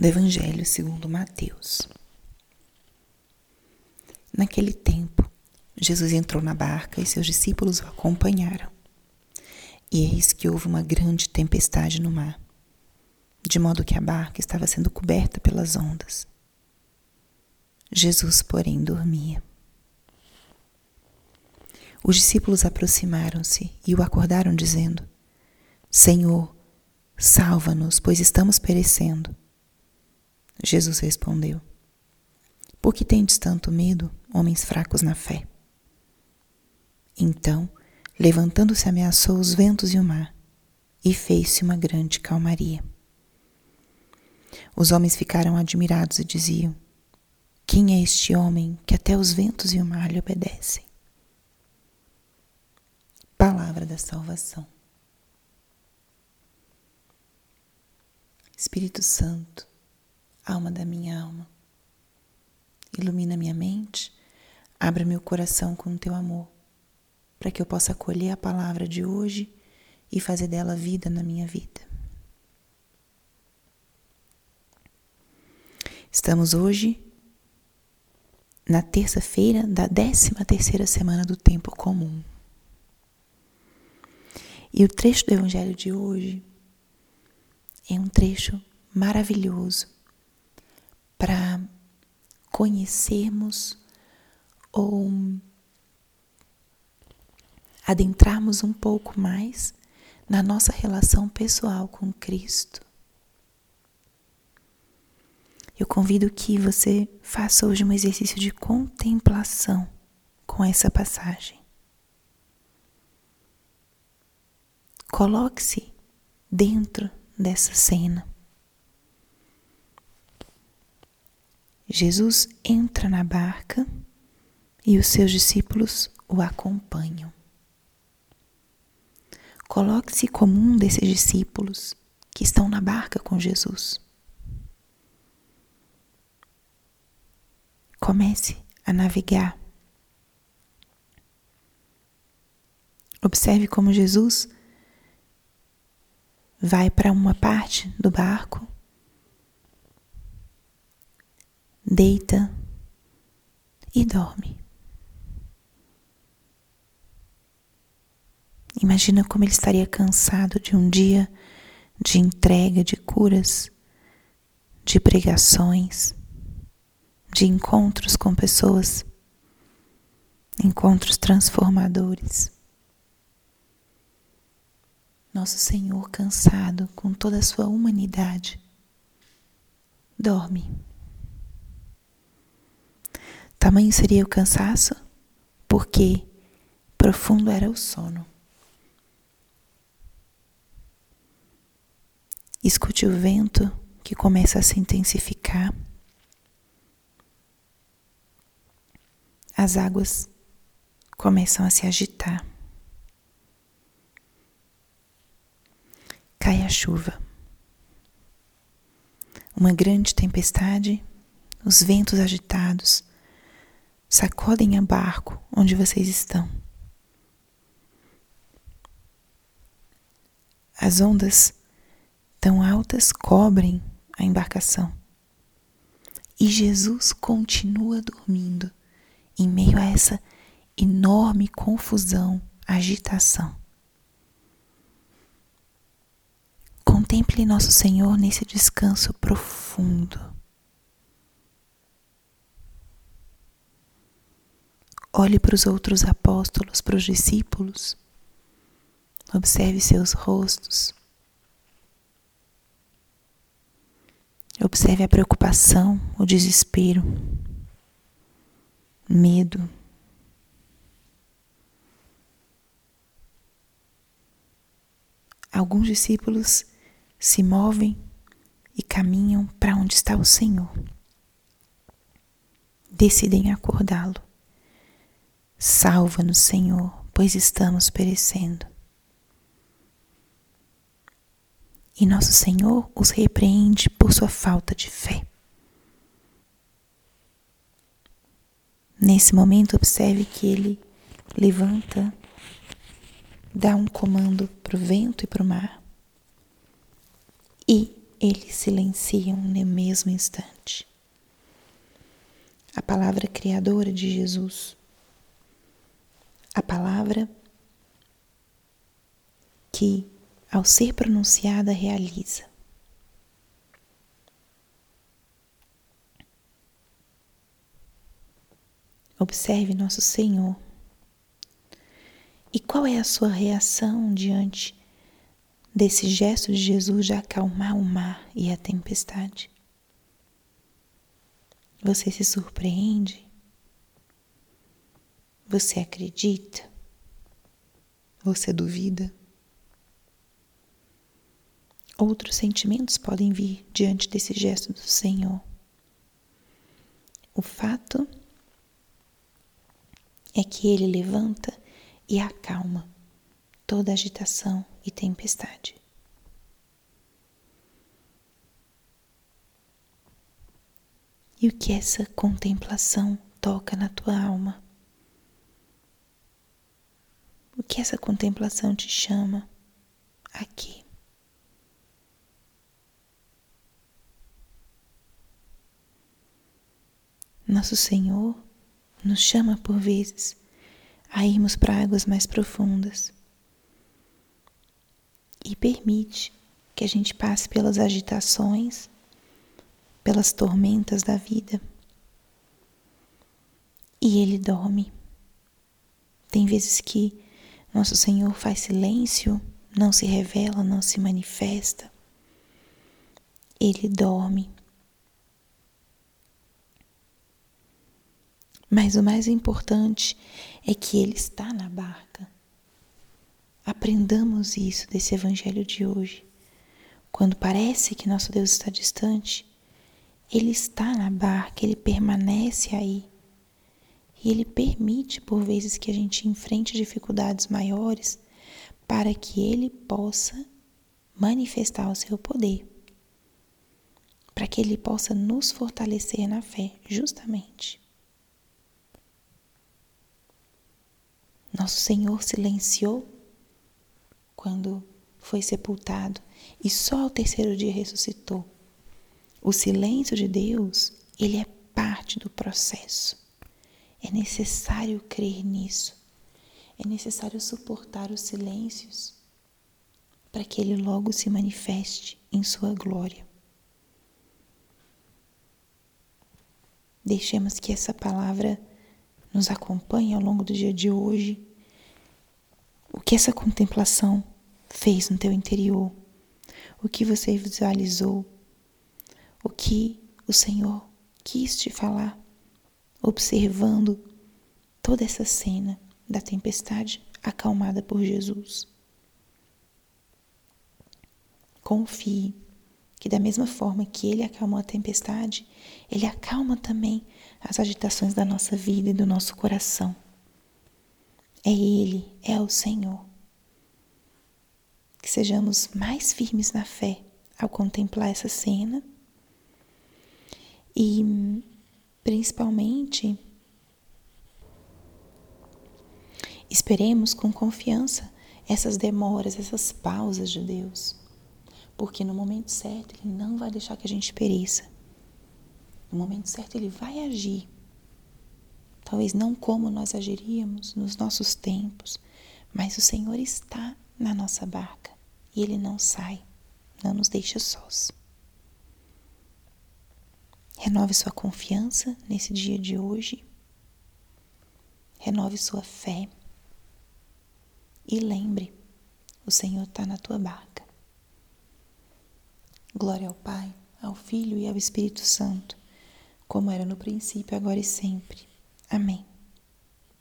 do Evangelho segundo Mateus. Naquele tempo, Jesus entrou na barca e seus discípulos o acompanharam. E eis que houve uma grande tempestade no mar, de modo que a barca estava sendo coberta pelas ondas. Jesus, porém, dormia. Os discípulos aproximaram-se e o acordaram, dizendo: Senhor, salva-nos, pois estamos perecendo. Jesus respondeu: Por que tendes tanto medo, homens fracos na fé? Então, levantando-se, ameaçou os ventos e o mar, e fez-se uma grande calmaria. Os homens ficaram admirados e diziam: Quem é este homem que até os ventos e o mar lhe obedecem? Palavra da salvação. Espírito Santo, alma da minha alma. Ilumina minha mente, abra meu coração com o teu amor, para que eu possa acolher a palavra de hoje e fazer dela vida na minha vida. Estamos hoje na terça-feira da décima terceira semana do tempo comum. E o trecho do Evangelho de hoje é um trecho maravilhoso para conhecermos ou adentrarmos um pouco mais na nossa relação pessoal com Cristo. Eu convido que você faça hoje um exercício de contemplação com essa passagem. Coloque-se dentro dessa cena. Jesus entra na barca e os seus discípulos o acompanham. Coloque-se como um desses discípulos que estão na barca com Jesus. Comece a navegar. Observe como Jesus vai para uma parte do barco deita e dorme. Imagina como ele estaria cansado de um dia de entrega de curas, de pregações, de encontros com pessoas, encontros transformadores. Nosso Senhor, cansado com toda a sua humanidade, dorme. Tamanho seria o cansaço, porque profundo era o sono. Escute o vento que começa a se intensificar. As águas começam a se agitar. Cai a chuva. Uma grande tempestade, os ventos agitados sacodem a barco onde vocês estão. As ondas tão altas cobrem a embarcação. E Jesus continua dormindo em meio a essa enorme confusão, agitação. Contemple nosso Senhor nesse descanso profundo. Olhe para os outros apóstolos, para os discípulos. Observe seus rostos. Observe a preocupação, o desespero, medo. Alguns discípulos se movem e caminham para onde está o Senhor. Decidem acordá-lo. Salva-nos, Senhor, pois estamos perecendo. E nosso Senhor os repreende por sua falta de fé. Nesse momento, observe que ele levanta, dá um comando para o vento e para o mar. E eles silenciam no mesmo instante. A palavra criadora de Jesus, a palavra que, ao ser pronunciada, realiza. Observe nosso Senhor. E qual é a sua reação diante desse gesto de Jesus de acalmar o mar e a tempestade? Você se surpreende? Você acredita? Você duvida? Outros sentimentos podem vir diante desse gesto do Senhor. O fato é que ele levanta e acalma toda agitação e tempestade. E o que essa contemplação toca na tua alma? O que essa contemplação te chama aqui? Nosso Senhor nos chama por vezes a irmos para águas mais profundas e permite que a gente passe pelas agitações, pelas tormentas da vida. E Ele dorme. Tem vezes que nosso Senhor faz silêncio, não se revela, não se manifesta. Ele dorme Mas o mais importante é que Ele está na barca. Aprendamos isso desse Evangelho de hoje. Quando parece que nosso Deus está distante, Ele está na barca, Ele permanece aí. E Ele permite, por vezes, que a gente enfrente dificuldades maiores para que Ele possa manifestar o seu poder. Para que Ele possa nos fortalecer na fé, justamente. Nosso Senhor silenciou quando foi sepultado e só ao terceiro dia ressuscitou. O silêncio de Deus, ele é parte do processo. É necessário crer nisso. É necessário suportar os silêncios para que ele logo se manifeste em sua glória. Deixemos que essa palavra nos acompanhe ao longo do dia de hoje. O que essa contemplação fez no teu interior? O que você visualizou? O que o Senhor quis te falar? Observando toda essa cena da tempestade acalmada por Jesus. Confie que, da mesma forma que Ele acalmou a tempestade, Ele acalma também as agitações da nossa vida e do nosso coração. É Ele, é o Senhor. Que sejamos mais firmes na fé ao contemplar essa cena e, principalmente, esperemos com confiança essas demoras, essas pausas de Deus, porque no momento certo Ele não vai deixar que a gente pereça. No momento certo, Ele vai agir. Talvez não como nós agiríamos nos nossos tempos, mas o Senhor está na nossa barca e Ele não sai, não nos deixa sós. Renove sua confiança nesse dia de hoje. Renove sua fé. E lembre, o Senhor está na tua barca. Glória ao Pai, ao Filho e ao Espírito Santo como era no princípio, agora e sempre. Amém.